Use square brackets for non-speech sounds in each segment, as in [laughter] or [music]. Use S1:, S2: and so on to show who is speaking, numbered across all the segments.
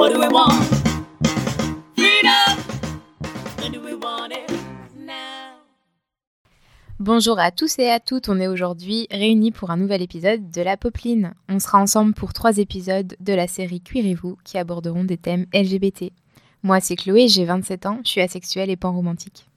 S1: What do we want? Freedom. Do we want it now?
S2: Bonjour à tous et à toutes, on est aujourd'hui réunis pour un nouvel épisode de La Popeline. On sera ensemble pour trois épisodes de la série Cuirez-vous qui aborderont des thèmes LGBT. Moi c'est Chloé, j'ai 27 ans, je suis asexuelle et pan-romantique.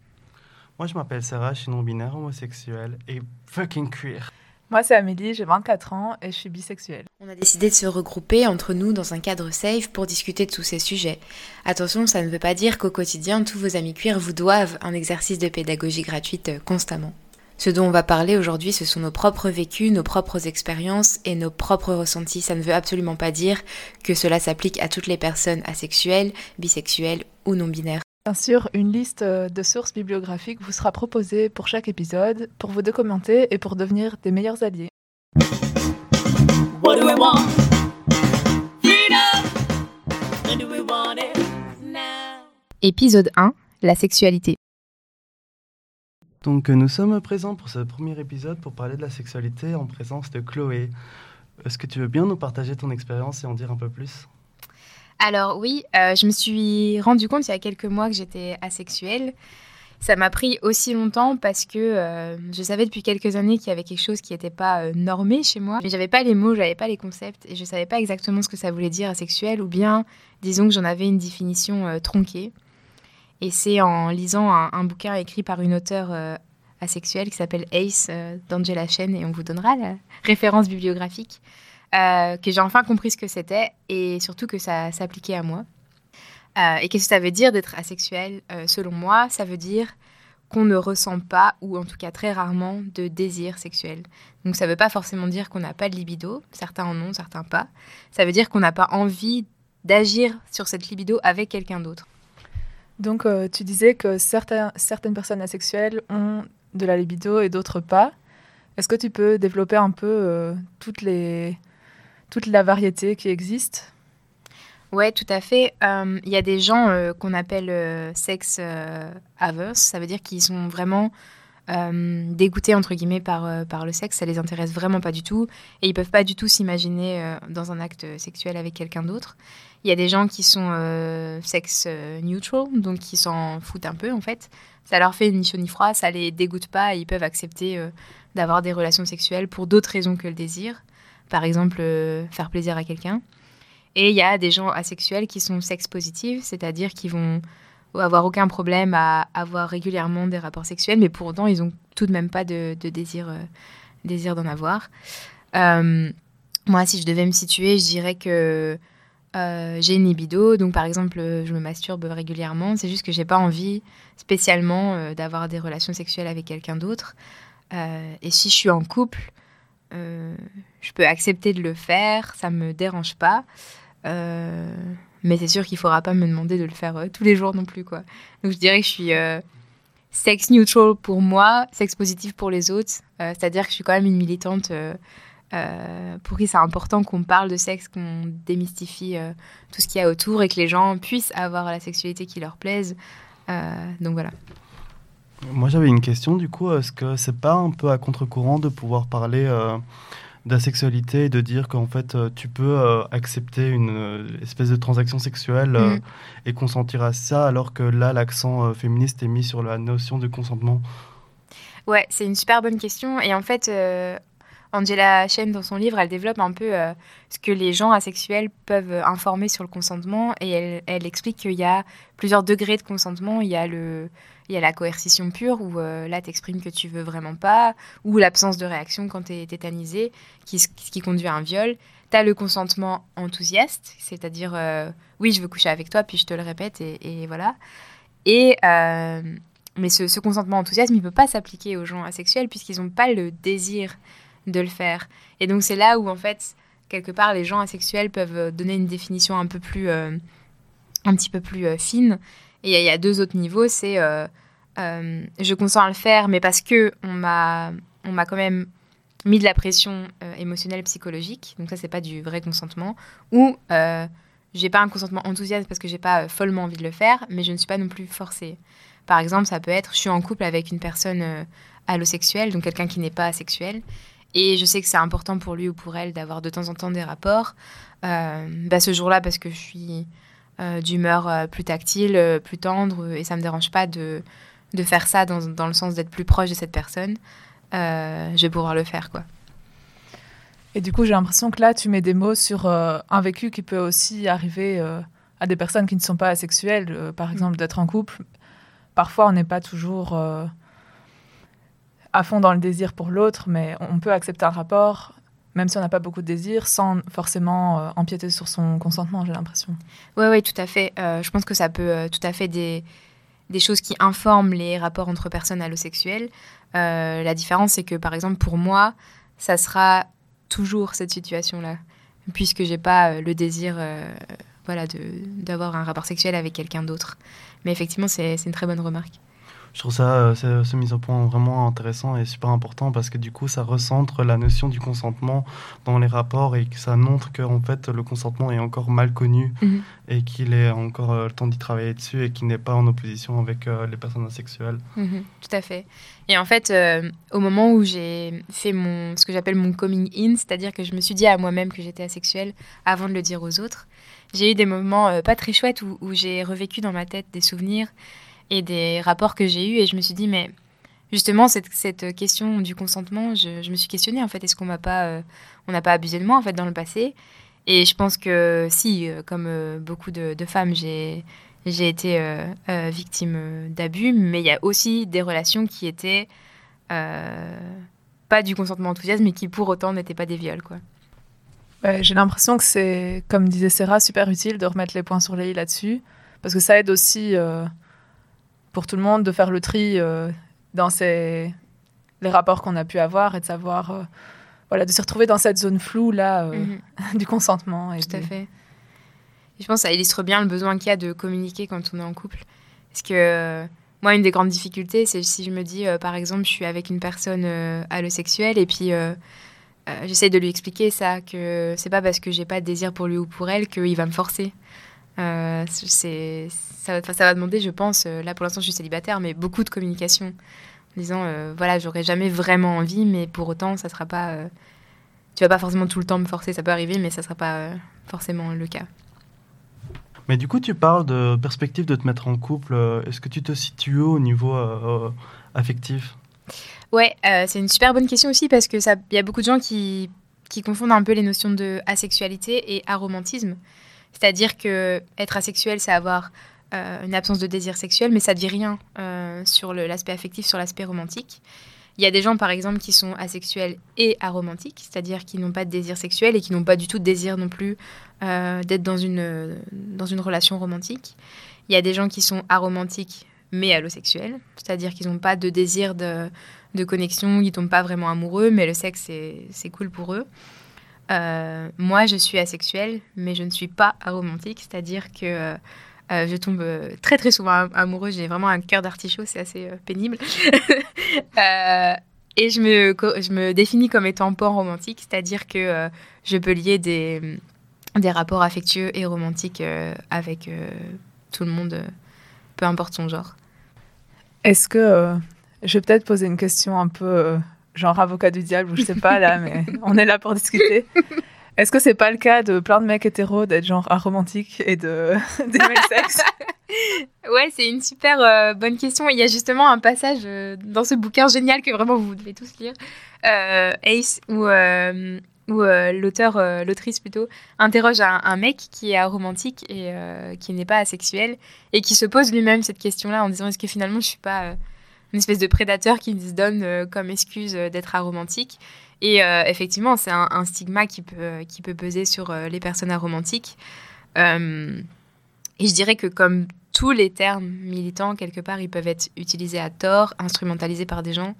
S3: Moi, je m'appelle Sarah, je suis non-binaire, homosexuel et fucking queer.
S4: Moi, c'est Amélie, j'ai 24 ans et je suis bisexuelle.
S2: On a décidé de se regrouper entre nous dans un cadre safe pour discuter de tous ces sujets. Attention, ça ne veut pas dire qu'au quotidien, tous vos amis queer vous doivent un exercice de pédagogie gratuite euh, constamment. Ce dont on va parler aujourd'hui, ce sont nos propres vécus, nos propres expériences et nos propres ressentis. Ça ne veut absolument pas dire que cela s'applique à toutes les personnes asexuelles, bisexuelles ou non-binaires.
S4: Bien sûr, une liste euh, de sources bibliographiques vous sera proposée pour chaque épisode, pour vous documenter et pour devenir des meilleurs alliés.
S2: Épisode 1, la sexualité.
S3: Donc, nous sommes présents pour ce premier épisode pour parler de la sexualité en présence de Chloé. Est-ce que tu veux bien nous partager ton expérience et en dire un peu plus?
S2: Alors oui, euh, je me suis rendu compte il y a quelques mois que j'étais asexuelle. Ça m'a pris aussi longtemps parce que euh, je savais depuis quelques années qu'il y avait quelque chose qui n'était pas euh, normé chez moi. Mais j'avais pas les mots, j'avais pas les concepts et je savais pas exactement ce que ça voulait dire asexuel ou bien disons que j'en avais une définition tronquée. Et c'est en lisant un, un bouquin écrit par une auteure asexuelle qui s'appelle Ace d'Angela Chen et on vous donnera la référence bibliographique euh, que j'ai enfin compris ce que c'était et surtout que ça s'appliquait à moi. Euh, et qu'est-ce que ça veut dire d'être asexuel Euh, Selon moi, ça veut dire qu'on ne ressent pas, ou en tout cas très rarement, de désir sexuel. Donc ça ne veut pas forcément dire qu'on n'a pas de libido, certains en ont, certains pas. Ça veut dire qu'on n'a pas envie d'agir sur cette libido avec quelqu'un d'autre.
S4: Donc, tu disais que certaines personnes asexuelles ont de la libido et d'autres pas. Est-ce que tu peux développer un peu toutes les, toute la variété qui existe?
S2: Ouais, tout à fait. Euh, Il y a des gens euh, qu'on appelle euh, sex euh, averse, ça veut dire qu'ils sont vraiment euh, dégoûtés entre guillemets par, euh, par le sexe, ça les intéresse vraiment pas du tout et ils peuvent pas du tout s'imaginer euh, dans un acte sexuel avec quelqu'un d'autre. Il y a des gens qui sont euh, sex euh, neutral, donc qui s'en foutent un peu en fait. Ça leur fait ni chaud ni froid, ça les dégoûte pas et ils peuvent accepter euh, d'avoir des relations sexuelles pour d'autres raisons que le désir. Par exemple, euh, faire plaisir à quelqu'un. Et il y a des gens asexuels qui sont sex positifs, c'est-à-dire qui vont avoir aucun problème à avoir régulièrement des rapports sexuels, mais pour autant, ils n'ont tout de même pas de, désir, euh, désir d'en avoir. Euh, moi, si je devais me situer, je dirais que j'ai une libido, donc par exemple, je me masturbe régulièrement. C'est juste que j'ai pas envie spécialement d'avoir des relations sexuelles avec quelqu'un d'autre. Et si je suis en couple, euh, je peux accepter de le faire, ça me dérange pas. Euh, mais c'est sûr qu'il faudra pas me demander de le faire euh, tous les jours non plus, quoi. Donc je dirais que je suis sex neutral pour moi, sex positif pour les autres. C'est-à-dire que je suis quand même une militante pour qui c'est important qu'on parle de sexe, qu'on démystifie tout ce qu'il y a autour et que les gens puissent avoir la sexualité qui leur plaise. Donc voilà.
S3: Moi, j'avais une question du coup. Est-ce que c'est pas un peu à contre-courant de pouvoir parler euh, d'asexualité et de dire qu'en fait, euh, tu peux euh, accepter une euh, espèce de transaction sexuelle
S2: Mhm.
S3: et consentir à ça, alors que là, l'accent féministe est mis sur la notion de consentement?
S2: Ouais, c'est une super bonne question. Et en fait, Angela Chen, dans son livre, elle développe un peu euh, ce que les gens asexuels peuvent euh, informer sur le consentement. Et elle, explique qu'il y a plusieurs degrés de consentement. Il y a, le, il y a la coercition pure, où euh, là, tu exprimes que tu veux vraiment pas, ou l'absence de réaction quand tu es tétanisé, s- qui conduit à un viol. Tu as le consentement enthousiaste, c'est-à-dire, oui, je veux coucher avec toi, puis je te le répète, et, voilà. Et. mais ce, ce consentement enthousiaste, il ne peut pas s'appliquer aux gens asexuels puisqu'ils n'ont pas le désir de le faire. Et donc c'est là où, en fait, quelque part, les gens asexuels peuvent euh, donner une définition un peu plus, euh, un petit peu plus euh, fine. Et il y, a- deux autres niveaux, c'est je consens à le faire, mais parce que on m'a, on m'a quand même mis de la pression émotionnelle, psychologique. Donc ça, c'est pas du vrai consentement. Ou j'ai pas un consentement enthousiaste parce que j'ai pas follement envie de le faire, mais je ne suis pas non plus forcée. Par exemple, ça peut être je suis en couple avec une personne allosexuelle, donc quelqu'un qui n'est pas asexuel, et je sais que c'est important pour lui ou pour elle d'avoir de temps en temps des rapports. Euh, bah, ce jour-là, parce que je suis euh, d'humeur euh, plus tactile, plus tendre, et ça me dérange pas de, de faire ça dans, dans le sens d'être plus proche de cette personne, je vais pouvoir le faire, quoi.
S4: Et du coup, j'ai l'impression que là, tu mets des mots sur un vécu qui peut aussi arriver à des personnes qui ne sont pas asexuelles, par exemple d'être en couple. Parfois, on n'est pas toujours à fond dans le désir pour l'autre, mais on peut accepter un rapport, même si on n'a pas beaucoup de désir, sans forcément euh, empiéter sur son consentement, j'ai l'impression.
S2: Oui, oui, tout à fait. Euh, je pense que ça peut euh, tout à fait des, des choses qui informent les rapports entre personnes allosexuelles. La différence, c'est que, par exemple, pour moi, ça sera toujours cette situation-là, puisque j'ai pas le désir voilà, d'avoir un rapport sexuel avec quelqu'un d'autre. Mais effectivement, c'est une très bonne remarque.
S3: Je trouve ça, euh, ce, mise au point vraiment intéressant et super important parce que du coup, ça recentre la notion du consentement dans les rapports et que ça montre que en fait, le consentement est encore mal connu
S2: Mhm.
S3: et qu'il est encore euh, le temps d'y travailler dessus et qu'il n'est pas en opposition avec euh, les personnes asexuelles.
S2: Mhm, tout à fait. Et en fait, euh, au moment où j'ai fait mon, ce que j'appelle mon coming in, c'est-à-dire que je me suis dit à moi-même que j'étais asexuelle avant de le dire aux autres, j'ai eu des moments pas très chouettes où, où j'ai revécu dans ma tête des souvenirs et des rapports que j'ai eus et je me suis dit, mais justement, cette, question du consentement, je, me suis questionnée en fait, est-ce qu'on m'a pas, euh, on n'a pas abusé de moi en fait dans le passé? Et je pense que si, euh, comme euh, beaucoup de, femmes, j'ai été victime d'abus, mais il y a aussi des relations qui étaient pas du consentement enthousiaste, mais qui pour autant n'étaient pas des viols. Quoi.
S4: J'ai l'impression que c'est, comme disait Sarah, super utile de remettre les points sur les i là-dessus, parce que ça aide aussi pour tout le monde de faire le tri euh, dans ces, les rapports qu'on a pu avoir et de savoir, euh, voilà, de se retrouver dans cette zone floue là euh,
S2: Mhm, [laughs]
S4: du consentement. Et
S2: tout à fait. Et je pense que ça illustre bien le besoin qu'il y a de communiquer quand on est en couple. Parce que moi, une des grandes difficultés, c'est si je me dis, euh, par exemple, je suis avec une personne euh, allosexuelle et puis euh, j'essaie de lui expliquer ça, que c'est pas parce que j'ai pas de désir pour lui ou pour elle qu'il va me forcer. Euh, c'est, ça, va- ça va demander, je pense, euh, là pour l'instant je suis célibataire, mais beaucoup de communication. En disant, euh, voilà, j'aurais jamais vraiment envie, mais pour autant, ça sera pas. euh, tu vas pas forcément tout le temps me forcer, ça peut arriver, mais ça sera pas forcément le cas.
S3: Mais du coup, tu parles de perspective de te mettre en couple. Est-ce que tu te situes au niveau affectif?
S2: Ouais, c'est une super bonne question aussi parce que ça, y a beaucoup de gens qui, qui confondent un peu les notions de asexualité et aromantisme. C'est-à-dire que être asexuel, c'est avoir euh, une absence de désir sexuel, mais ça dit rien euh, sur l'aspect affectif, sur l'aspect romantique. Il y a des gens, par exemple, qui sont asexuels et aromantiques, c'est-à-dire qui n'ont pas de désir sexuel et qui n'ont pas du tout de désir non plus euh, d'être dans une, dans une relation romantique. Il y a des gens qui sont aromantiques mais allosexuels, c'est-à-dire qu'ils n'ont pas de désir de, de connexion, ils tombent pas vraiment amoureux, mais le sexe, c'est cool pour eux. Euh, moi, je suis asexuelle, mais je ne suis pas aromantique, c'est-à-dire que euh, euh, je tombe très très souvent am- amoureux, j'ai vraiment un cœur d'artichaut, c'est assez pénible. [laughs] Et je me, je me définis comme étant pan romantique, c'est-à-dire que je peux lier des, des rapports affectueux et romantiques avec tout le monde, peu importe son genre.
S4: Est-ce que je vais peut-être poser une question un peu genre avocat du diable ou je sais pas là, [laughs] mais on est là pour discuter. Est-ce que c'est pas le cas de plein de mecs hétéros d'être genre aromantiques et de [laughs] d'aimer le sexe?
S2: Ouais, c'est une super euh, bonne question. Il y a justement un passage euh, dans ce bouquin génial que vraiment vous devez tous lire, euh, Ace, où, où l'auteur, l'autrice plutôt, interroge un, un mec qui est aromantique et qui n'est pas asexuel et qui se pose lui-même cette question-là en disant est-ce que finalement je suis pas une espèce de prédateur qui se donne euh, comme excuse euh, d'être aromantique et euh, effectivement, c'est un, un stigma qui peut, qui peut peser sur les personnes aromantiques. Et je dirais que comme tous les termes militants, quelque part, ils peuvent être utilisés à tort, instrumentalisés par des gens.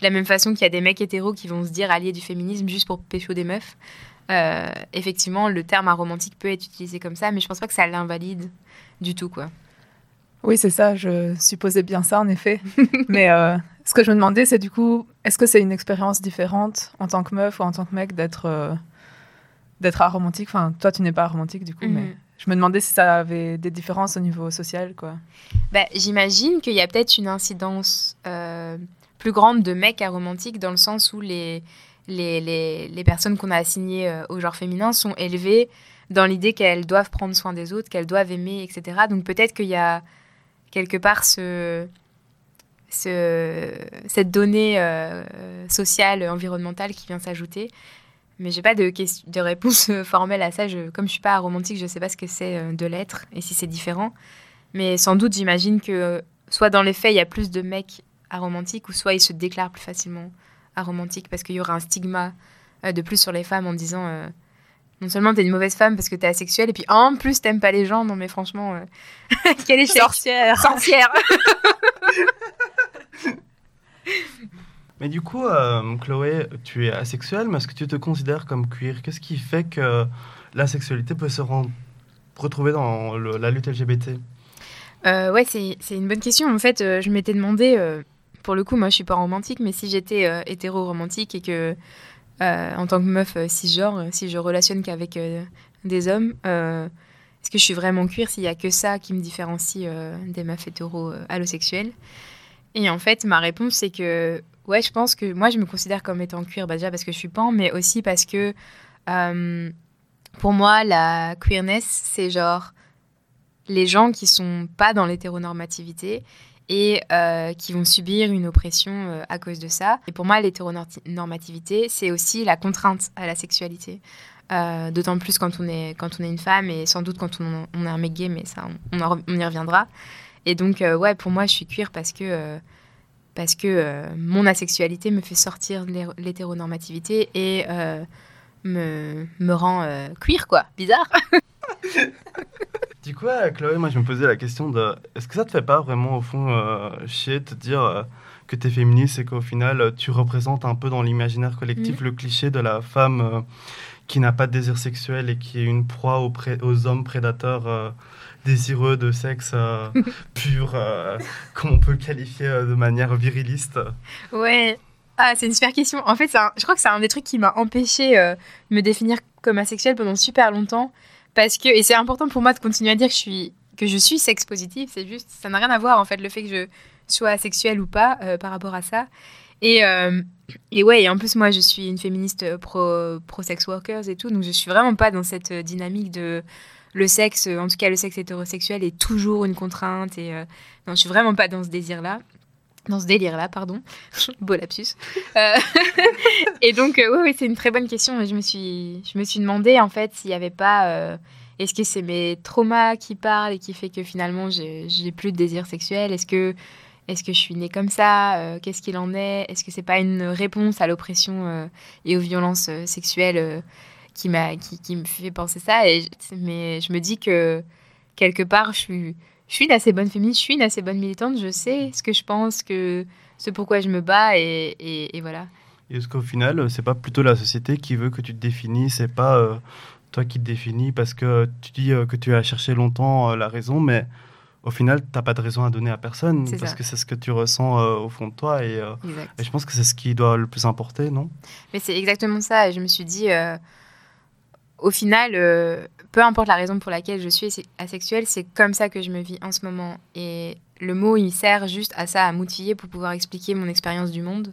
S2: De la même façon qu'il y a des mecs hétéros qui vont se dire alliés du féminisme juste pour pécho des meufs. Effectivement, le terme aromantique peut être utilisé comme ça, mais je pense pas que ça l'invalide du tout, quoi.
S4: Oui, c'est ça, je supposais bien ça en effet. [laughs] mais euh, ce que je me demandais, c'est du coup, est-ce que c'est une expérience différente en tant que meuf ou en tant que mec d'être euh, d'être aromantique? Enfin, toi, tu n'es pas aromantique du coup,
S2: Mhm.
S4: mais je me demandais si ça avait des différences au niveau social, quoi.
S2: Bah, J'imagine qu'il y a peut-être une incidence euh, plus grande de mecs aromantiques dans le sens où les, les, les, les personnes qu'on a assignées au genre féminin sont élevées dans l'idée qu'elles doivent prendre soin des autres, qu'elles doivent aimer, etc. Donc peut-être qu'il y a quelque part ce, ce, cette donnée euh, sociale, environnementale qui vient s'ajouter. Mais j'ai pas de, de réponse [laughs] formelle à ça. Je, comme je suis pas aromantique, je sais pas ce que c'est euh, de l'être et si c'est différent. Mais sans doute, j'imagine que euh, soit dans les faits, il y a plus de mecs aromantiques, ou soit ils se déclarent plus facilement aromantiques parce qu'il y aura un stigma de plus sur les femmes en disant non seulement t'es une mauvaise femme parce que t'es asexuelle, et puis en plus t'aimes pas les gens. Non mais franchement, euh, [laughs] quel échec
S4: Sorcière.
S2: Sorcière [laughs]
S3: Mais du coup, euh, Chloé, tu es asexuelle, mais est-ce que tu te considères comme queer? Qu'est-ce qui fait que la sexualité peut se retrouver dans le- la lutte LGBT
S2: Euh, ouais, c'est c'est une bonne question. En fait, euh, je m'étais demandé, euh, pour le coup, moi je suis pas romantique, mais si j'étais euh, hétéro-romantique et que, en tant que meuf euh, cisgenre, euh, si je relationne qu'avec euh, des hommes, euh, est-ce que je suis vraiment queer s'il y a que ça qui me différencie euh, des meufs hétéro euh, allosexuelles? Et en fait, ma réponse c'est que, ouais, je pense que moi je me considère comme étant queer, bah, déjà parce que je suis pan, mais aussi parce que, euh, pour moi, la queerness, c'est genre les gens qui sont pas dans l'hétéronormativité et euh, qui vont subir une oppression euh, à cause de ça. Et pour moi, l'hétéronormativité, c'est aussi la contrainte à la sexualité. Euh, D'autant plus quand on, est, quand on est une femme et sans doute quand on, est un mec gay, mais ça, on, y reviendra. Et donc, ouais, pour moi, je suis queer parce que, parce que mon asexualité me fait sortir de l'hé- l'hétéronormativité et me, me rend queer, quoi. Bizarre. [laughs]
S3: Du coup, euh, Chloé, moi je me posais la question de est-ce que ça te fait pas vraiment au fond euh, chier de te dire euh, que t'es féministe et qu'au final euh, tu représentes un peu dans l'imaginaire collectif le cliché de la femme euh, qui n'a pas de désir sexuel et qui est une proie aux, hommes prédateurs désireux de sexe [laughs] pur, euh, comme on peut qualifier de manière viriliste?
S2: Ouais. Ah, c'est une super question. En fait, un- je crois que c'est un des trucs qui m'a empêché euh, de me définir comme asexuelle pendant super longtemps. Parce que, et c'est important pour moi de continuer à dire que je suis, que je sex positive. C'est juste, ça n'a rien à voir en fait, le fait que je sois asexuelle ou pas euh, par rapport à ça. Et, euh, ouais, en plus, moi, je suis une féministe euh, pro, pro sex workers et tout. Donc, je suis vraiment pas dans cette euh, dynamique de le sexe, en tout cas le sexe hétérosexuel, est toujours une contrainte. Et euh, non, je suis vraiment pas dans ce désir-là. Dans ce délire-là, pardon. [laughs] Beau lapsus. Euh, [laughs] et donc, euh, oui, c'est une très bonne question. Je me suis, je me suis demandé, en fait, s'il n'y avait pas... euh, Est-ce que c'est mes traumas qui parlent et qui fait que finalement, j'ai plus de désir sexuel? Est-ce que, est que je suis née comme ça? Qu'est-ce qu'il en est? Est-ce que c'est pas une réponse à l'oppression et aux violences sexuelles qui, qui, qui me fait penser ça? Mais je me dis que, quelque part, je suis je suis une assez bonne féministe, je suis une assez bonne militante, je sais ce que je pense, que ce pourquoi je me bats et, et, et voilà.
S3: Et est-ce qu'au final, euh, c'est pas plutôt la société qui veut que tu te définis, c'est pas euh, toi qui te définis parce que tu dis euh, que tu as cherché longtemps euh, la raison, mais au final, t'as pas de raison à donner à personne parce
S2: ça.
S3: que c'est ce que tu ressens au fond de toi et, et je pense que c'est ce qui doit le plus importer, non?
S2: Mais c'est exactement ça. Et je me suis dit, au final, euh, peu importe la raison pour laquelle je suis asexuelle, c'est comme ça que je me vis en ce moment. Et le mot, il sert juste à ça, à m'outiller pour pouvoir expliquer mon expérience du monde.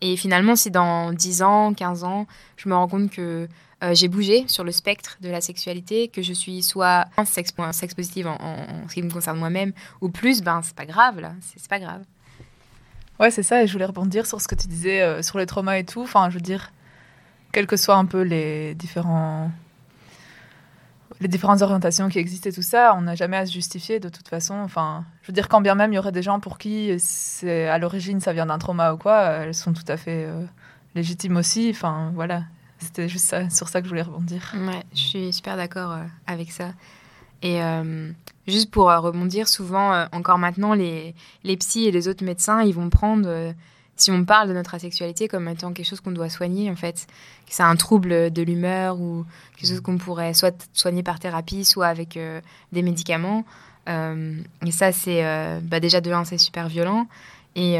S2: Et finalement, si dans 10 ans, 15 ans, je me rends compte que euh, j'ai bougé sur le spectre de la sexualité, que je suis soit un sexe, un sexe positive en, ce qui me concerne moi-même, ou plus, ben c'est pas grave là, c'est pas grave.
S4: Ouais, c'est ça, et je voulais rebondir sur ce que tu disais euh, sur les traumas et tout. Enfin, je veux dire, quels que soient un peu les différents les différentes orientations qui existent et tout ça, on n'a jamais à se justifier de toute façon. Enfin, je veux dire, quand bien même il y aurait des gens pour qui c'est à l'origine ça vient d'un trauma ou quoi, elles sont tout à fait euh, légitimes aussi. Enfin, voilà, c'était juste sur ça que je voulais rebondir.
S2: Ouais, je suis super d'accord euh, avec ça. Et euh, juste pour euh, rebondir, souvent, euh, encore maintenant, les, les psys et les autres médecins, ils vont prendre, euh, si on parle de notre asexualité comme étant quelque chose qu'on doit soigner, en fait, que c'est un trouble de l'humeur ou quelque chose qu'on pourrait soit soigner par thérapie, soit avec euh, des médicaments. Euh, et ça, c'est euh, bah, déjà de un, c'est super violent. Et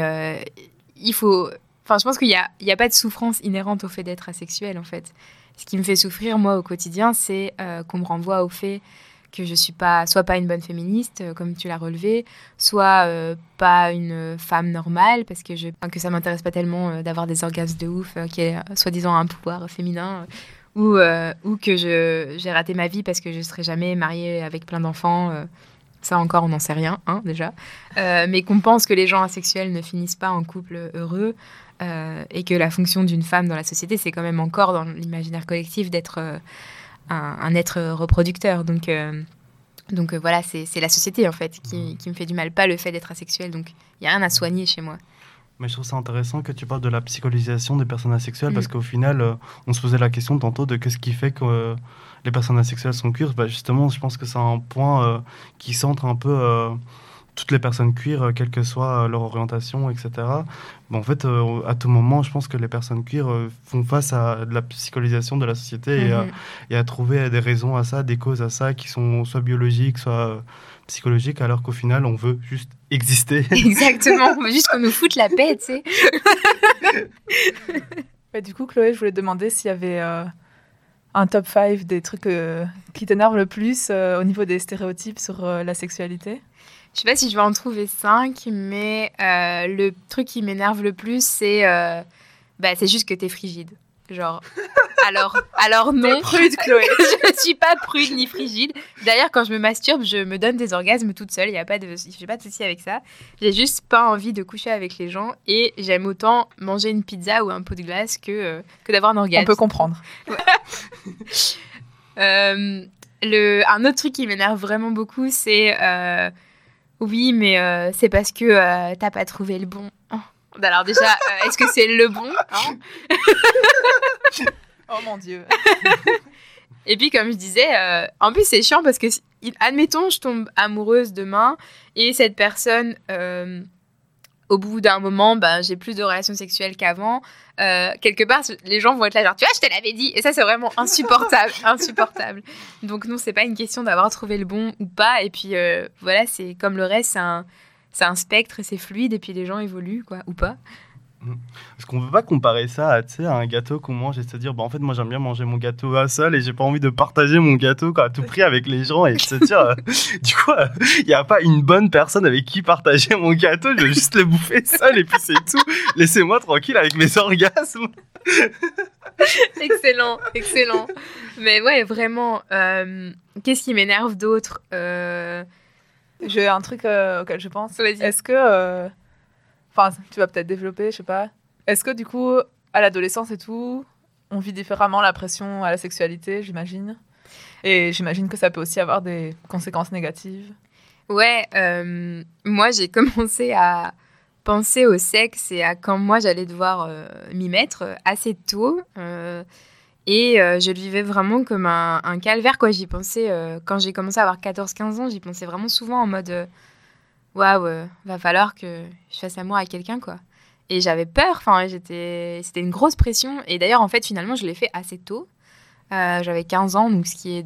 S2: il faut. Enfin, je pense qu'il n'y a, a pas de souffrance inhérente au fait d'être asexuel, en fait. Ce qui me fait souffrir, moi, au quotidien, c'est qu'on me renvoie au fait que je suis pas, soit pas une bonne féministe, euh, comme tu l'as relevé, soit euh, pas une femme normale, parce que, je, que ça m'intéresse pas tellement euh, d'avoir des orgasmes de ouf, euh, qui est euh, soi-disant un pouvoir féminin, euh, ou, euh, ou que je, j'ai raté ma vie parce que je serai jamais mariée avec plein d'enfants. euh, ça encore, on n'en sait rien, hein, déjà. Euh, mais qu'on pense que les gens asexuels ne finissent pas en couple heureux euh, et que la fonction d'une femme dans la société, c'est quand même encore dans l'imaginaire collectif d'être euh, un, un être reproducteur. Donc, euh, donc euh, voilà, c'est, c'est la société en fait qui, qui me fait du mal, pas le fait d'être asexuel. Donc il n'y a rien à soigner chez moi.
S3: Mais je trouve ça intéressant que tu parles de la psychologisation des personnes asexuelles
S2: Mm.
S3: parce qu'au final, euh, on se posait la question tantôt de qu'est-ce qui fait que les personnes asexuelles sont queer. Bah, justement, je pense que c'est un point qui centre un peu toutes les personnes queer, euh, quelle que soit euh, leur orientation, etc. Bon, en fait, euh, à tout moment, je pense que les personnes queer euh, font face à de la psychologisation de la société et, à-
S2: Mhm.
S3: et à trouver des raisons à ça, des causes à ça qui sont soit biologiques, soit euh, psychologiques, alors qu'au final, on veut juste exister. [laughs]
S2: Exactement, on veut juste qu'on nous foute la paix, tu sais. [laughs]
S4: Bah, du coup, Chloé, je voulais te demander s'il y avait euh, un top 5 des trucs euh, qui t'énervent le plus euh, au niveau des stéréotypes sur euh, la sexualité.
S2: Je sais pas si je vais en trouver cinq, mais euh, le truc qui m'énerve le plus, c'est euh, bah, c'est juste que t'es frigide. Genre, [laughs] alors, alors non.
S4: prude, Chloé. [laughs]
S2: je ne suis pas prude ni frigide. D'ailleurs, quand je me masturbe, je me donne des orgasmes toute seule. Il y a pas de, j'ai pas de souci avec ça. J'ai juste pas envie de coucher avec les gens et j'aime autant manger une pizza ou un pot de glace que euh, que d'avoir un orgasme.
S4: On peut comprendre. [laughs]
S2: Euh, le, un autre truc qui m'énerve vraiment beaucoup, c'est euh, oui, mais euh, c'est parce que euh, t'as pas trouvé le bon. Oh. Alors déjà, euh, est-ce que c'est le bon hein [laughs]
S4: Oh mon dieu. [laughs]
S2: Et puis comme je disais, euh, en plus c'est chiant parce que si- admettons je tombe amoureuse demain et cette personne, euh, au bout d'un moment, ben, j'ai plus de relations sexuelles qu'avant. euh, quelque part, les gens vont être là genre tu vois, je te l'avais dit. Et ça c'est vraiment [laughs] insupportable, insupportable. Donc non, c'est pas une question d'avoir trouvé le bon ou pas. Et puis euh, voilà, c'est comme le reste, c'est un, c'est un spectre, c'est fluide et puis les gens évoluent quoi ou pas.
S3: Parce qu'on peut pas comparer ça à, un gâteau qu'on mange et se dire, bah, en fait, moi j'aime bien manger mon gâteau à seul et j'ai pas envie de partager mon gâteau quoi, à tout prix avec les gens et se dire, euh, [laughs] du coup, il n'y a pas une bonne personne avec qui partager mon gâteau, je vais juste le bouffer seul et puis c'est tout. Laissez-moi tranquille avec mes orgasmes. [laughs]
S2: excellent, excellent. Mais ouais, vraiment, euh, qu'est-ce qui m'énerve d'autre Euh,
S4: J'ai un truc euh, auquel je pense. Est-ce que. Enfin, [laughs] tu vas peut-être développer, je sais pas. Est-ce que du coup, à l'adolescence et tout, on vit différemment la pression à la sexualité, j'imagine? Et j'imagine que ça peut aussi avoir des conséquences négatives.
S2: Ouais, euh, moi j'ai [laughs] commencé à penser au sexe et à quand moi j'allais devoir euh, m'y mettre assez tôt. euh, et je le vivais vraiment comme un, un calvaire. quoi. J'y pensais, quand j'ai commencé à avoir 14-15 ans, j'y pensais vraiment souvent en mode Waouh, euh, va falloir que je fasse amour à quelqu'un. quoi. Et j'avais peur, enfin, j'étais... c'était une grosse pression. Et d'ailleurs, en fait, finalement, je l'ai fait assez tôt. Euh, j'avais 15 ans, donc ce qui est,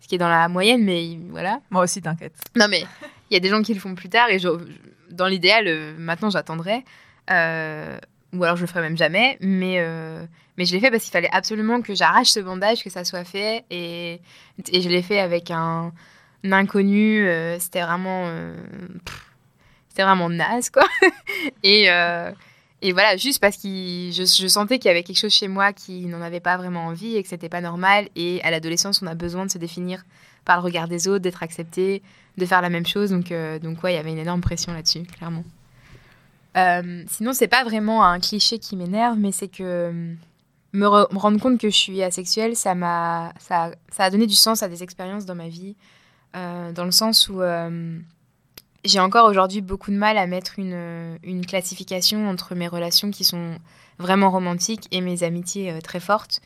S2: ce qui est dans la moyenne, mais voilà.
S4: Moi aussi, t'inquiète.
S2: Non, mais il y a des gens qui le font plus tard et je- je- dans l'idéal, euh, maintenant j'attendrai. Euh, ou alors je le ferai même jamais. Mais, mais je l'ai fait parce qu'il fallait absolument que j'arrache ce bandage, que ça soit fait. Et, et je l'ai fait avec un inconnu. euh, c'était vraiment. euh, c'était vraiment naze, quoi. [laughs] et. euh, et voilà, juste parce que je, je sentais qu'il y avait quelque chose chez moi qui n'en avait pas vraiment envie et que c'était pas normal. Et à l'adolescence, on a besoin de se définir par le regard des autres, d'être accepté, de faire la même chose. Donc, donc ouais, il y avait une énorme pression là-dessus, clairement. Sinon, c'est pas vraiment un cliché qui m'énerve, mais c'est que me, me rendre compte que je suis asexuelle, ça m'a, ça, ça a donné du sens à des expériences dans ma vie, euh, dans le sens où euh, j'ai encore aujourd'hui beaucoup de mal à mettre une, une classification entre mes relations qui sont vraiment romantiques et mes amitiés euh, très fortes.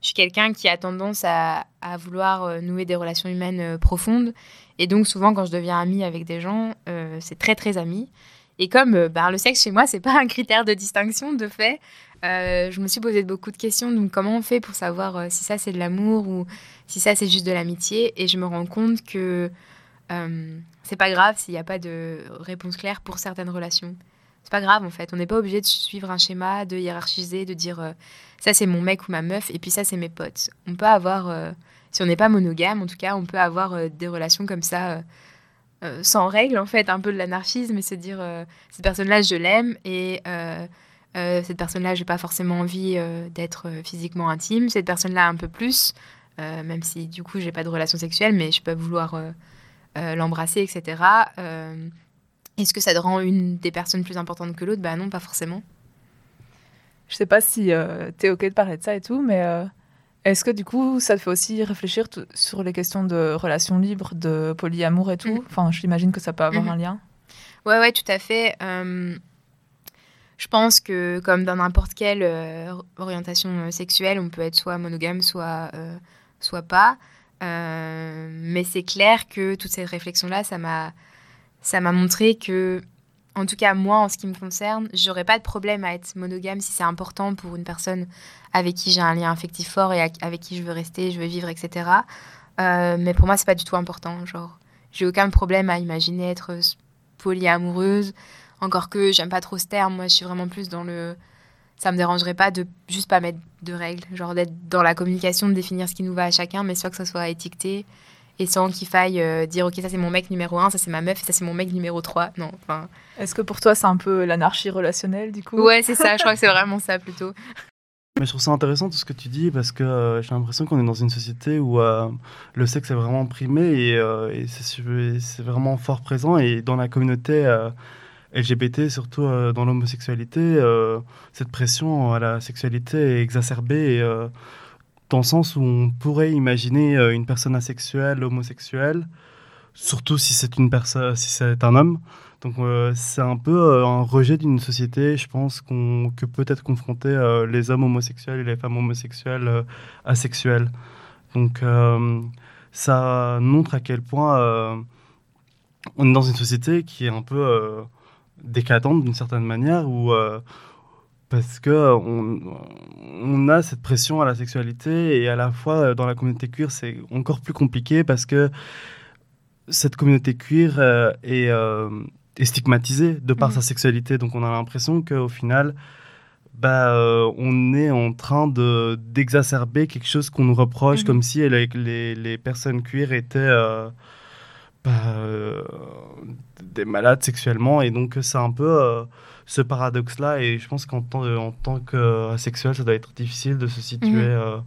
S2: Je suis quelqu'un qui a tendance à, vouloir euh, nouer des relations humaines euh, profondes. Et donc, souvent, quand je deviens amie avec des gens, euh, c'est très, très ami. Et comme euh, ben, le sexe chez moi, c'est pas un critère de distinction, de fait, euh, je me suis posé beaucoup de questions. Donc, comment on fait pour savoir euh, si ça, c'est de l'amour ou si ça, c'est juste de l'amitié? Et je me rends compte que euh, c'est pas grave s'il n'y a pas de réponse claire pour certaines relations. C'est pas grave, en fait. On n'est pas obligé de suivre un schéma, de hiérarchiser, de dire euh, ça, c'est mon mec ou ma meuf, et puis ça, c'est mes potes. On peut avoir, si on n'est pas monogame, en tout cas, on peut avoir des relations comme ça, sans règles, en fait, un peu de l'anarchisme, et se dire, cette personne-là, je l'aime, et euh, cette personne-là, j'ai pas forcément envie euh, d'être euh, physiquement intime. Cette personne-là, un peu plus, euh, même si du coup, j'ai pas de relation sexuelle, mais je peux vouloir l'embrasser, etc. Est-ce que ça te rend une des personnes plus importantes que l'autre? Bah non, pas forcément.
S4: Je sais pas si euh, t'es ok de parler de ça et tout, mais est-ce que du coup ça te fait aussi réfléchir sur les questions de relations libres, de polyamour et tout?
S2: Mhm.
S4: Enfin, j'imagine que ça peut avoir
S2: Mhm.
S4: un lien.
S2: Ouais, ouais, tout à fait. Je pense que comme dans n'importe quelle euh, orientation euh, sexuelle, on peut être soit monogame, soit, euh, soit pas. Mais c'est clair que toute cette réflexion-là, ça m'a, montré que, en tout cas moi, en ce qui me concerne, j'aurais pas de problème à être monogame si c'est important pour une personne avec qui j'ai un lien affectif fort et avec qui je veux rester, je veux vivre, etc. Mais pour moi, c'est pas du tout important. Genre, j'ai aucun problème à imaginer être polyamoureuse. Encore que j'aime pas trop ce terme. Moi, je suis vraiment plus dans le. Ça me dérangerait pas de juste pas mettre de règles. Genre d'être dans la communication, de définir ce qui nous va à chacun, mais soit que ça soit étiqueté et sans qu'il faille euh, dire ok, ça c'est mon mec numéro 1, ça c'est ma meuf et ça c'est mon mec numéro 3. Non, enfin.
S4: Est-ce que pour toi c'est un peu l'anarchie relationnelle du coup?
S2: Ouais, c'est ça. Je crois que c'est [laughs] vraiment ça plutôt.
S3: Mais je trouve ça intéressant tout ce que tu dis parce que euh, j'ai l'impression qu'on est dans une société où euh, le sexe est vraiment primé et, euh, et c'est vraiment fort présent. Et dans la communauté euh, LGBT, surtout euh, dans l'homosexualité, euh, cette pression à la sexualité est exacerbée euh, dans le sens où on pourrait imaginer une personne asexuelle, homosexuelle, surtout si c'est une personne, si c'est un homme. Donc c'est un peu un rejet d'une société, je pense, que peut-être confronter euh, les hommes homosexuels et les femmes homosexuelles asexuelles. Donc ça montre à quel point on est dans une société qui est un peu décadente d'une certaine manière, où, euh, parce que on, on a cette pression à la sexualité et à la fois euh, dans la communauté queer c'est encore plus compliqué parce que cette communauté queer euh, est, est stigmatisée de par
S2: Mhm.
S3: sa sexualité. Donc on a l'impression qu'au final, bah, euh, on est en train de d'exacerber quelque chose qu'on nous reproche,
S2: Mhm.
S3: comme si les, les, les personnes queer étaient euh, bah, euh, des malades sexuellement. Et donc c'est un peu euh, ce paradoxe-là. Et je pense qu'en tant, en tant qu'asexuel, ça doit être difficile de se situer
S2: Mhm.
S3: euh,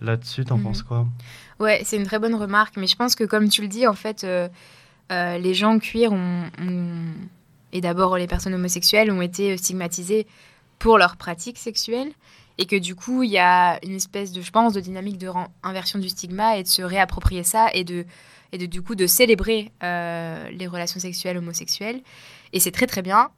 S3: là-dessus. T'en
S2: Mhm.
S3: penses quoi?
S2: Ouais, c'est une très bonne remarque, mais je pense que comme tu le dis, en fait, euh, euh, les gens cuir ont, ont- et d'abord les personnes homosexuelles ont été stigmatisées pour leurs pratiques sexuelles, et que du coup, il y a une espèce de, je pense, de dynamique de inversion du stigma et de se réapproprier ça et de, et de du coup de célébrer euh, les relations sexuelles homosexuelles. Et c'est très très bien,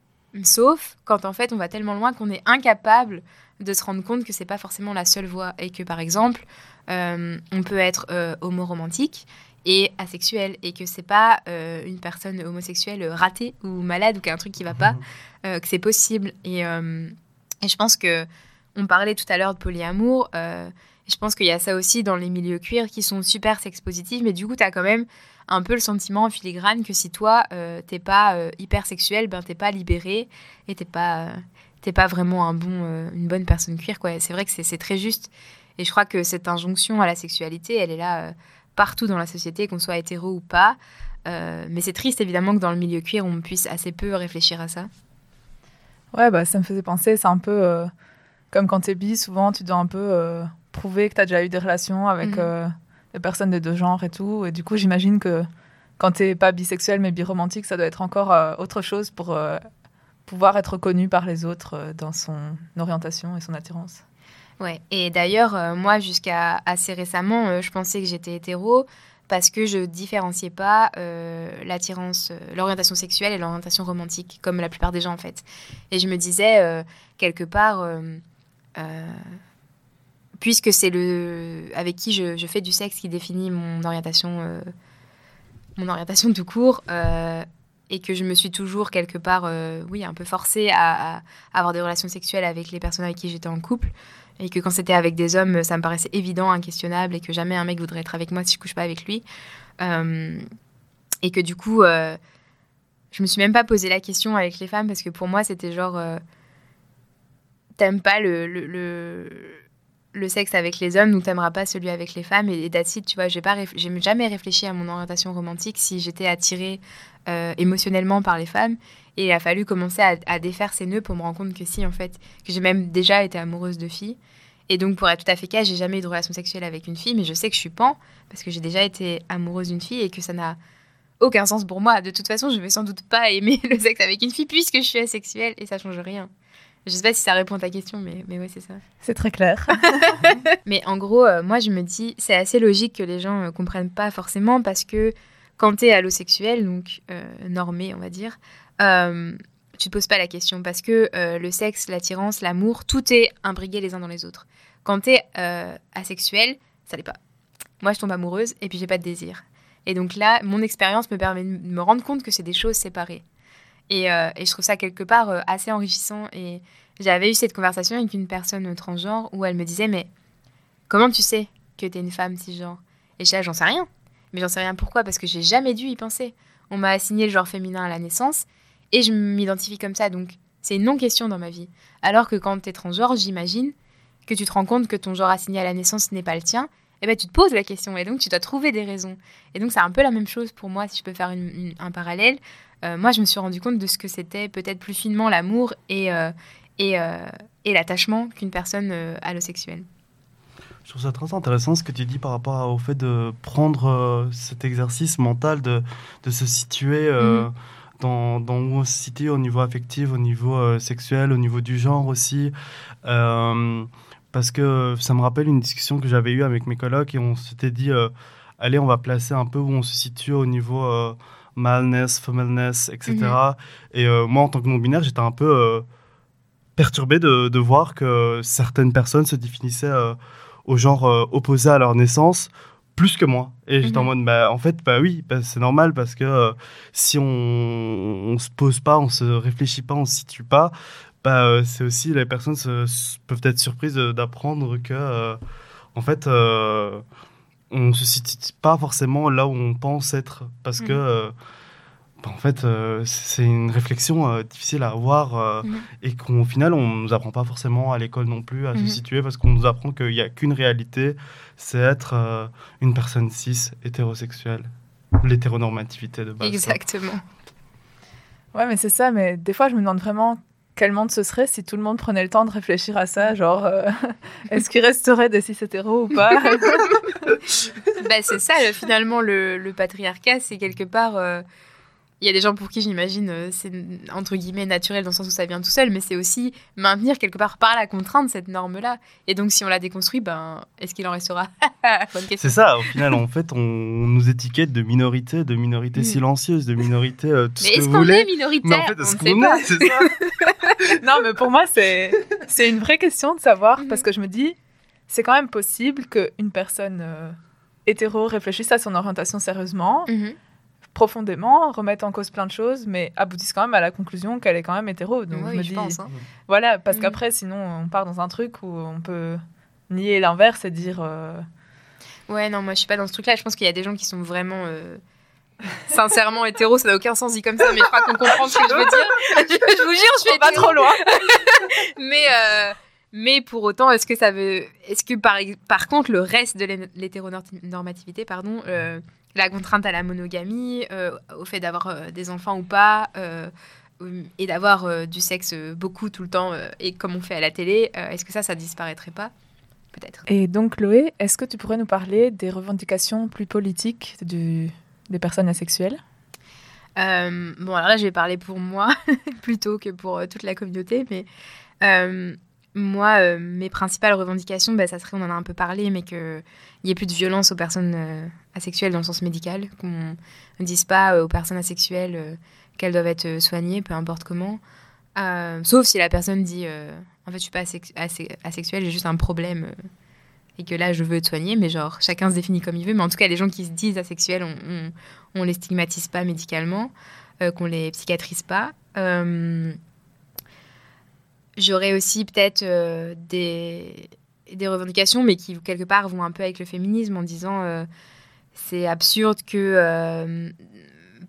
S2: sauf quand en fait on va tellement loin qu'on est incapable de se rendre compte que c'est pas forcément la seule voie et que par exemple euh, on peut être euh, homoromantique et asexuel et que c'est pas euh, une personne homosexuelle ratée ou malade ou qu'il y a un truc qui va pas, euh, que c'est possible. Et, et je pense que on parlait tout à l'heure de polyamour. Je pense qu'il y a ça aussi dans les milieux queer qui sont super sex positifs, mais du coup, tu as quand même un peu le sentiment en filigrane que si toi, euh, t'es pas euh, hyper sexuel, ben t'es pas libéré et t'es pas, euh, pas vraiment un bon, euh, une bonne personne quoi. C'est vrai que c'est- très juste. Et je crois que cette injonction à la sexualité, elle est là partout dans la société, qu'on soit hétéro ou pas. Mais c'est triste évidemment que dans le milieu queer, on puisse assez peu réfléchir à ça.
S4: Ouais, bah, ça me faisait penser, c'est un peu comme quand t'es bi, souvent tu dois un peu prouver que t'as déjà eu des relations avec euh, des personnes de deux genres et tout. Et du coup, j'imagine que quand t'es pas bisexuel mais biromantique, ça doit être encore euh, autre chose pour euh, pouvoir être reconnu par les autres dans son orientation et son attirance.
S2: Ouais. Et d'ailleurs, euh, moi, jusqu'à assez récemment, euh, je pensais que j'étais hétéro parce que je différenciais pas euh, l'attirance, l'orientation sexuelle et l'orientation romantique, comme la plupart des gens en fait. Et je me disais quelque part, puisque c'est le avec qui je, fais du sexe qui définit mon orientation, euh, mon orientation tout court. euh, et que je me suis toujours quelque part, euh, oui, un peu forcée à, avoir des relations sexuelles avec les personnes avec qui j'étais en couple. Et que quand c'était avec des hommes, ça me paraissait évident, inquestionnable, et que jamais un mec voudrait être avec moi si je couche pas avec lui. Et que du coup, je me suis même pas posé la question avec les femmes, parce que pour moi, c'était genre. T'aimes pas le, le sexe avec les hommes, donc t'aimeras pas celui avec les femmes. Et, it, tu vois, j'ai pas, j'ai jamais réfléchi à mon orientation romantique si j'étais attirée euh, émotionnellement par les femmes. Et il a fallu commencer à, à défaire ces nœuds pour me rendre compte que si, en fait, que j'ai même déjà été amoureuse de filles. Et donc, pour être tout à fait cash, j'ai jamais eu de relation sexuelle avec une fille, mais je sais que je suis pan parce que j'ai déjà été amoureuse d'une fille et que ça n'a aucun sens pour moi. De toute façon, je vais sans doute pas aimer [laughs] le sexe avec une fille puisque je suis asexuelle et ça change rien. Je sais pas si ça répond à ta question, mais, mais ouais, c'est ça.
S4: C'est très clair. [laughs]
S2: Mais en gros, euh, moi, je me dis, c'est assez logique que les gens ne comprennent pas forcément parce que quand tu es allosexuel, donc euh, normé, on va dire, euh, tu te poses pas la question parce que euh, le sexe, l'attirance, l'amour, tout est imbriqué les uns dans les autres. Quand tu es asexuel, ça l'est pas. Moi, je tombe amoureuse et puis j'ai pas de désir. Et donc là, mon expérience me permet de me rendre compte que c'est des choses séparées. Et, euh, et je trouve ça quelque part euh, assez enrichissant. Et j'avais eu cette conversation avec une personne transgenre où elle me disait Mais comment tu sais que t'es une femme cisgenre? Et je Ah, j'en sais rien. Mais j'en sais rien pourquoi? Parce que j'ai jamais dû y penser. On m'a assigné le genre féminin à la naissance et je m'identifie comme ça. Donc c'est une non-question dans ma vie. Alors que quand t'es transgenre, j'imagine que tu te rends compte que ton genre assigné à la naissance n'est pas le tien. Et ben tu te poses la question et donc tu dois trouver des raisons. Et donc c'est un peu la même chose pour moi si je peux faire un parallèle. Euh, moi je me suis rendu compte de ce que c'était peut-être plus finement l'amour et, euh, et, euh, et l'attachement qu'une personne allosexuelle.
S3: Je trouve ça très intéressant ce que tu dis par rapport au fait de prendre cet exercice mental, de, de se situer euh, dans, dans où on se situe au niveau affectif, au niveau sexuel, au niveau du genre aussi. Parce que ça me rappelle une discussion que j'avais eue avec mes colocs et on s'était dit, euh, allez, on va placer un peu où on se situe au niveau euh, maleness, femaleness, etc. Et euh, moi, en tant que non-binaire, j'étais un peu euh, perturbé de, de voir que certaines personnes se définissaient euh, au genre opposé à leur naissance plus que moi. Et j'étais en
S2: Mhm.
S3: mode, bah, en fait, bah oui, bah, c'est normal parce que si on, on se pose pas, on se réfléchit pas, on se situe pas, bah, c'est aussi les personnes se- se- peuvent être surprises d'apprendre que, en fait, on se situe pas forcément là où on pense être parce que,
S2: Mhm.
S3: euh, bah, en fait, euh, c'est une réflexion euh, difficile à avoir.
S2: Mhm.
S3: et qu'au final, on nous apprend pas forcément à l'école non plus à se situer parce qu'on nous apprend qu'il n'y a qu'une réalité, c'est être une personne cis hétérosexuelle. L'hétéronormativité de base.
S2: Exactement.
S4: Ouais, mais c'est ça. Mais des fois, je me demande vraiment quel monde ce serait si tout le monde prenait le temps de réfléchir à ça. Genre, euh, [laughs] est-ce qu'il resterait des cis hétéros ou pas? [laughs]
S2: Bah, c'est ça, le- finalement, le, le patriarcat, c'est quelque part. euh, Il y a des gens pour qui, j'imagine, euh, c'est entre guillemets naturel dans le sens où ça vient tout seul, mais c'est aussi maintenir quelque part par la contrainte cette norme-là. Et donc, si on la déconstruit, ben, est-ce qu'il en restera? [laughs] Bonne question.
S3: C'est ça, au final, en fait, on, nous étiquette de minorité, de minorité
S2: Mm.
S3: silencieuse, de minorité euh, tout
S2: Mais
S3: ce que
S2: est-ce
S3: vous
S2: qu'on
S3: voulez.
S2: est minoritaire?
S3: Mais en fait,
S2: On
S3: est-ce qu'on
S2: pas.
S3: est C'est ça? [laughs]
S4: Non, mais pour moi, c'est c'est une vraie question de savoir
S2: Mhm.
S4: parce que je me dis, c'est quand même possible qu'une personne euh, hétéro réfléchisse à son orientation sérieusement,
S2: Mhm.
S4: Profondément, remette en cause plein de choses, mais aboutisse quand même à la conclusion qu'elle est quand même hétéro. Donc
S2: Oui,
S4: je me
S2: je
S4: dis,
S2: pense. hein.
S4: voilà, parce
S2: Mhm.
S4: qu'après, sinon, on part dans un truc où on peut nier l'inverse et dire. euh,
S2: Ouais, non, moi je suis pas dans ce truc-là. Je pense qu'il y a des gens qui sont vraiment euh, sincèrement hétéros. Ça n'a aucun sens dit comme ça, mais je crois qu'on comprend ce que je veux dire. Je, [laughs] je vous jure, je suis
S4: pas
S2: hétéro.
S4: trop loin. [laughs]
S2: Mais, euh, mais pour autant, est-ce que ça veut. Est-ce que par, par contre, le reste de l'hé- l'hétéronormativité, pardon, euh, la contrainte à la monogamie, euh, au fait d'avoir euh, des enfants ou pas, euh, et d'avoir euh, du sexe beaucoup tout le temps, euh, et comme on fait à la télé, euh, est-ce que ça, ça disparaîtrait pas? Peut-être.
S4: Et donc, Chloé, est-ce que tu pourrais nous parler des revendications plus politiques du- des personnes asexuelles?
S2: Bon, alors là, je vais parler pour moi [laughs] plutôt que pour toute la communauté, mais moi, euh, mes principales revendications, bah, ça serait, on en a un peu parlé, mais qu'il n'y ait plus de violence aux personnes euh, asexuelles dans le sens médical, qu'on ne dise pas euh, aux personnes asexuelles qu'elles doivent être soignées, peu importe comment. Sauf si la personne dit, en fait, je suis pas asex- ase- asexuelle, j'ai juste un problème. et que là, je veux être soignée, mais genre, chacun se définit comme il veut. Mais en tout cas, les gens qui se disent asexuels, on, on les stigmatise pas médicalement, qu'on les psychiatrise pas. J'aurais aussi peut-être euh, des, des revendications, mais qui quelque part vont un peu avec le féminisme en disant euh, c'est absurde que euh,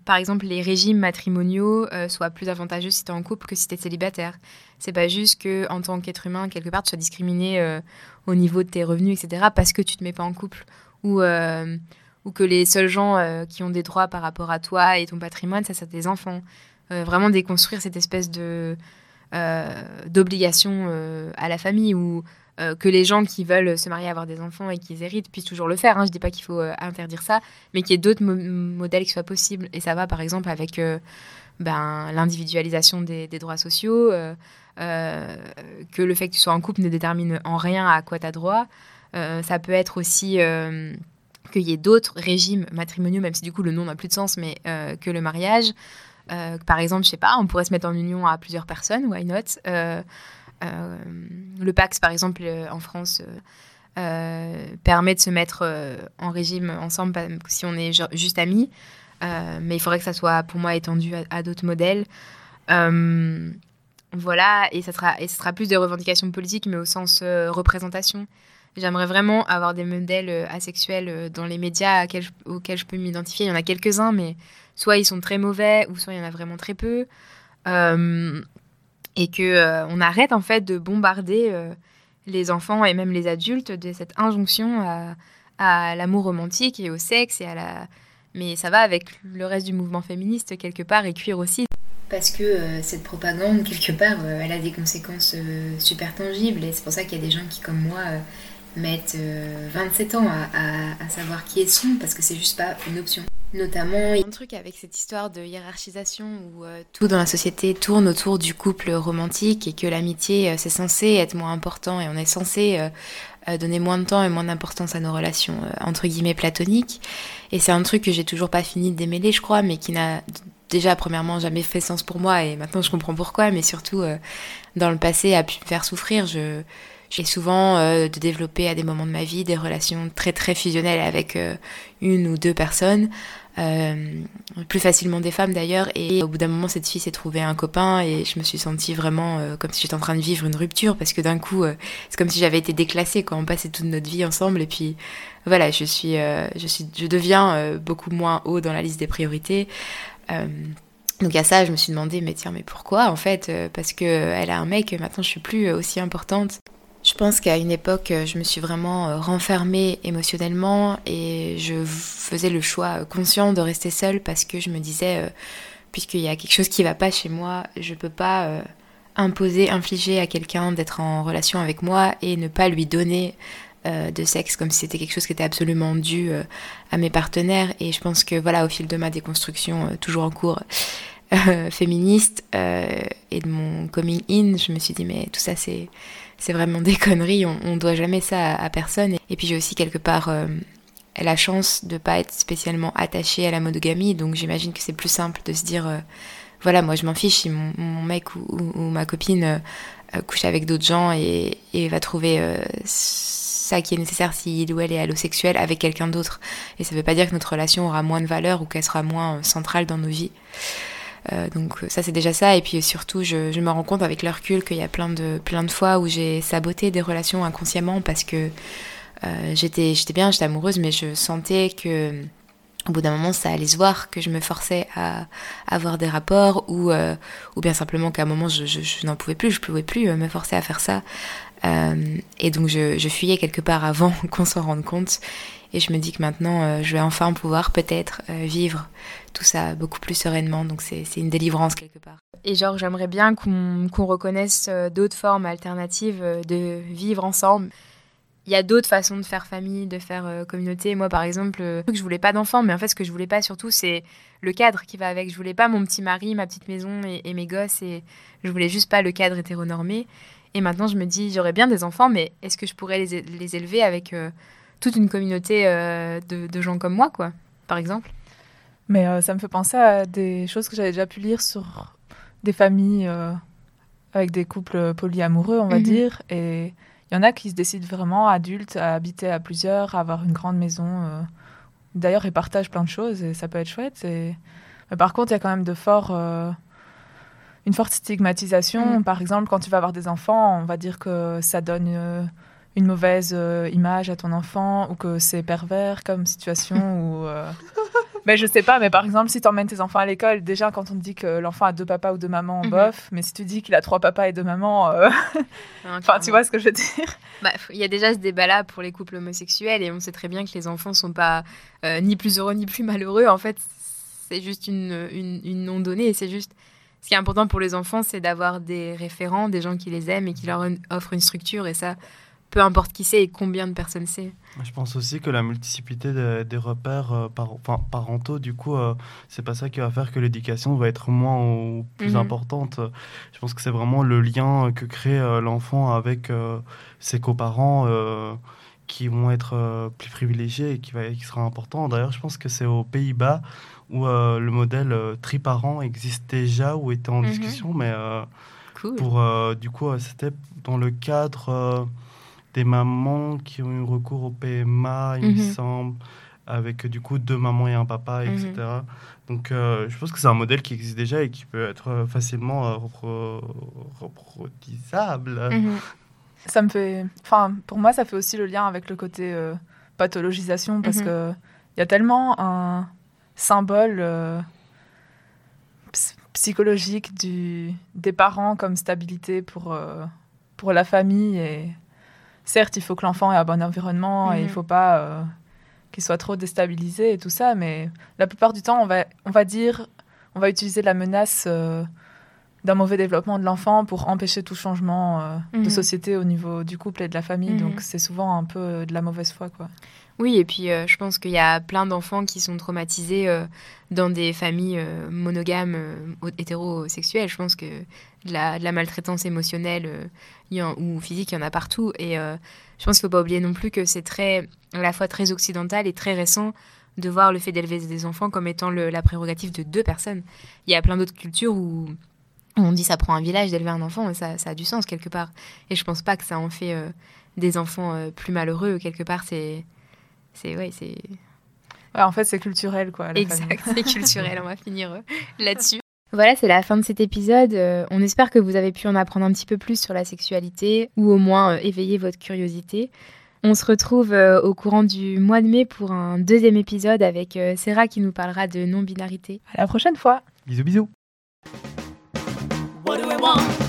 S2: par exemple, les régimes matrimoniaux soient plus avantageux si tu es en couple que si tu es célibataire. C'est pas juste que en tant qu'être humain, quelque part, tu sois discriminé au niveau de tes revenus, etc., parce que tu te mets pas en couple. Ou, ou que les seuls gens qui ont des droits par rapport à toi et ton patrimoine, ça, c'est tes enfants. Vraiment déconstruire cette espèce de d'obligation euh, à la famille ou euh, que les gens qui veulent se marier, avoir des enfants et qui héritent puissent toujours le faire. Hein. Je dis pas qu'il faut euh, interdire ça, mais qu'il y ait d'autres mo- modèles qui soient possibles. Et ça va, par exemple, avec euh, ben, l'individualisation des, droits sociaux, euh, euh, que le fait que tu sois en couple ne détermine en rien à quoi tu as droit. Euh, ça peut être aussi euh, qu'il y ait d'autres régimes matrimoniaux, même si du coup le nom n'a plus de sens, mais euh, que le mariage. Euh, par exemple, je sais pas, on pourrait se mettre en union à plusieurs personnes, why not? Euh, euh, Le Pax, par exemple, en France, permet de se mettre en régime ensemble si on est ju- juste amis. Mais il faudrait que ça soit, pour moi, étendu à, d'autres modèles. Voilà, et ça, sera, plus des revendications politiques, mais au sens représentation. J'aimerais vraiment avoir des modèles asexuels dans les médias auxquels je peux m'identifier. Il y en a quelques-uns, mais soit ils sont très mauvais, ou soit il y en a vraiment très peu. Euh, et que euh, on arrête en fait de bombarder euh, les enfants et même les adultes de cette injonction à, l'amour romantique et au sexe et à la mais ça va avec le reste du mouvement féministe quelque part et cuir aussi. Parce que cette propagande quelque part elle a des conséquences super tangibles. Et c'est pour ça qu'il y a des gens qui comme moi mettent euh, 27 ans à, savoir qui elles sont parce que c'est juste pas une option notamment un truc avec cette histoire de hiérarchisation où euh, tout dans la société tourne autour du couple romantique et que l'amitié euh, c'est censé être moins important et on est censé euh, donner moins de temps et moins d'importance à nos relations entre guillemets platoniques. Et c'est un truc que j'ai toujours pas fini de démêler je crois mais qui n'a déjà premièrement jamais fait sens pour moi et maintenant je comprends pourquoi mais surtout dans le passé a pu me faire souffrir. J'ai souvent euh, de développer à des moments de ma vie des relations très très fusionnelles avec une ou deux personnes euh, plus facilement des femmes d'ailleurs. Et au bout d'un moment cette fille s'est trouvée un copain et je me suis sentie vraiment euh, comme si j'étais en train de vivre une rupture parce que d'un coup euh, c'est comme si j'avais été déclassée quand on passait toute notre vie ensemble et puis voilà je suis euh, je suis je deviens euh, beaucoup moins haut dans la liste des priorités. Donc à ça je me suis demandé mais tiens mais pourquoi en fait parce que elle a un mec maintenant je suis plus aussi importante je pense qu'à une époque, euh, je me suis vraiment euh, renfermée émotionnellement et je faisais le choix euh, conscient de rester seule parce que je me disais, puisqu'il y a quelque chose qui va pas chez moi, je peux pas imposer, infliger à quelqu'un d'être en relation avec moi et ne pas lui donner de sexe comme si c'était quelque chose qui était absolument dû à mes partenaires. Et je pense que voilà, au fil de ma déconstruction, toujours en cours, [laughs] féministe et de mon coming in, je me suis dit mais tout ça c'est c'est vraiment des [laughs] conneries, on, on doit jamais ça à, personne. Et puis j'ai aussi quelque part euh, la chance de pas être spécialement attachée à la monogamie, donc j'imagine que c'est plus simple de se dire euh, voilà moi je m'en fiche si mon, mec ou, ma copine euh, couche avec d'autres gens et, va trouver ça qui est nécessaire s'il ou elle est allosexuel avec quelqu'un d'autre. Et ça veut pas dire que notre relation aura moins de valeur ou qu'elle sera moins centrale dans nos vies. Euh, donc ça c'est déjà ça. Et puis surtout je, me rends compte avec le recul qu'il y a plein de plein de fois où j'ai saboté des relations inconsciemment parce que euh, j'étais bien j'étais amoureuse mais je sentais que au bout d'un moment ça allait se voir que je me forçais à avoir des rapports ou euh, bien simplement qu'à un moment je, n'en pouvais plus je pouvais plus euh, me forcer à faire ça. Euh, et donc je, je fuyais quelque part avant [laughs] qu'on s'en rende compte et je me dis que maintenant euh, je vais enfin pouvoir peut-être euh, vivre tout ça beaucoup plus sereinement. Donc c'est une délivrance quelque part. Et genre j'aimerais bien qu'on reconnaisse euh, d'autres formes alternatives de vivre ensemble. Il y a d'autres façons de faire famille, de faire communauté. Moi par exemple, je voulais pas d'enfants, mais en fait ce que je voulais pas surtout c'est le cadre qui va avec. Je voulais pas mon petit mari, ma petite maison et, mes gosses et je voulais juste pas le cadre hétéronormé. Et maintenant je me dis j'aurais bien des enfants, mais est-ce que je pourrais les, les élever avec toute une communauté euh, de, de gens comme moi quoi, par exemple
S4: Mais euh, ça me fait penser à des choses que j'avais déjà pu lire sur des familles euh, avec des couples polyamoureux, on va
S2: Mhm.
S4: dire. Et il y en a qui se décident vraiment adultes à habiter à plusieurs, à avoir une grande maison. D'ailleurs, ils partagent plein de choses et ça peut être chouette. Et... Mais par contre, il y a quand même de forts, une forte stigmatisation.
S2: Mhm.
S4: Par exemple, quand tu vas avoir des enfants, on va dire que ça donne euh, une mauvaise euh, image à ton enfant ou que c'est pervers comme situation [laughs] ou euh, Mais je sais pas, mais par exemple, si tu emmènes tes enfants à l'école, déjà quand on te dit que l'enfant a deux papas ou deux mamans,
S2: Mhm.
S4: bof. Mais si tu dis qu'il a trois papas et deux mamans, euh, [laughs] enfin, tu vois ce que je veux dire?
S2: Bah, Il y a déjà ce débat-là pour les couples homosexuels et on sait très bien que les enfants sont pas ni plus heureux ni plus malheureux. En fait, c'est juste une, une, une non-donnée et c'est juste. Ce qui est important pour les enfants, c'est d'avoir des référents, des gens qui les aiment et qui leur offrent une structure et ça, peu importe qui c'est et combien de personnes c'est.
S3: Je pense aussi que la multiplicité des, des repères euh, par- enfin, parentaux, du coup, euh, c'est pas ça qui va faire que l'éducation va être moins ou plus
S2: Mhm.
S3: importante. Je pense que c'est vraiment le lien que crée euh, l'enfant avec euh, ses coparents qui vont être plus privilégiés et qui, va, qui sera important. D'ailleurs, je pense que c'est aux Pays-Bas où le modèle triparent existe déjà ou était en
S2: Mhm.
S3: discussion, mais
S2: Cool.
S3: pour du coup, c'était dans le cadre des mamans qui ont eu recours au PMA, il me
S2: Mhm.
S3: semble, avec du coup deux mamans et un papa,
S2: Mhm.
S3: etc. Donc, euh, je pense que c'est un modèle qui existe déjà et qui peut être euh, facilement euh, repro- reproduisable.
S2: Mhm.
S4: Ça me fait. Enfin, pour moi, ça fait aussi le lien avec le côté euh, pathologisation parce
S2: Mhm.
S4: que il y a tellement un symbole euh, ps- psychologique du, des parents comme stabilité pour, euh, pour la famille. Et certes, il faut que l'enfant ait un bon environnement et il
S2: Mhm.
S4: faut pas euh, qu'il soit trop déstabilisé et tout ça. Mais la plupart du temps, on va, on va dire, on va utiliser la menace. euh, d'un mauvais développement de l'enfant pour empêcher tout changement euh, de
S2: Mhm.
S4: société au niveau du couple et de la famille.
S2: Mhm.
S4: Donc c'est souvent un peu euh, de la mauvaise foi. Quoi.
S2: Oui, et puis euh, je pense qu'il y a plein d'enfants qui sont traumatisés euh, dans des familles monogames, hétérosexuelles. Je pense que de la, de la maltraitance émotionnelle il y en- ou physique, il y en a partout. Et je pense qu'il ne faut pas oublier non plus que c'est très, à la fois très occidental et très récent de voir le fait d'élever des enfants comme étant le- la prérogative de deux personnes. Il y a plein d'autres cultures où on dit ça prend un village d'élever un enfant et ça, ça a du sens quelque part. Et je pense pas que ça en fait euh, des enfants euh, plus malheureux. Quelque part, c'est c'est ouais, c'est
S4: Ouais, en fait, c'est culturel. Quoi, la
S2: exact,
S4: famille.
S2: c'est culturel. On va finir euh, là-dessus. [laughs] Voilà, c'est la fin de cet épisode. Euh, on espère que vous avez pu en apprendre un petit peu plus sur la sexualité ou au moins euh, éveiller votre curiosité. On se retrouve euh, au courant du mois de mai pour un deuxième épisode avec euh, Sarah qui nous parlera de non-binarité.
S4: À la prochaine fois.
S3: Bisous, bisous.
S1: What do we want?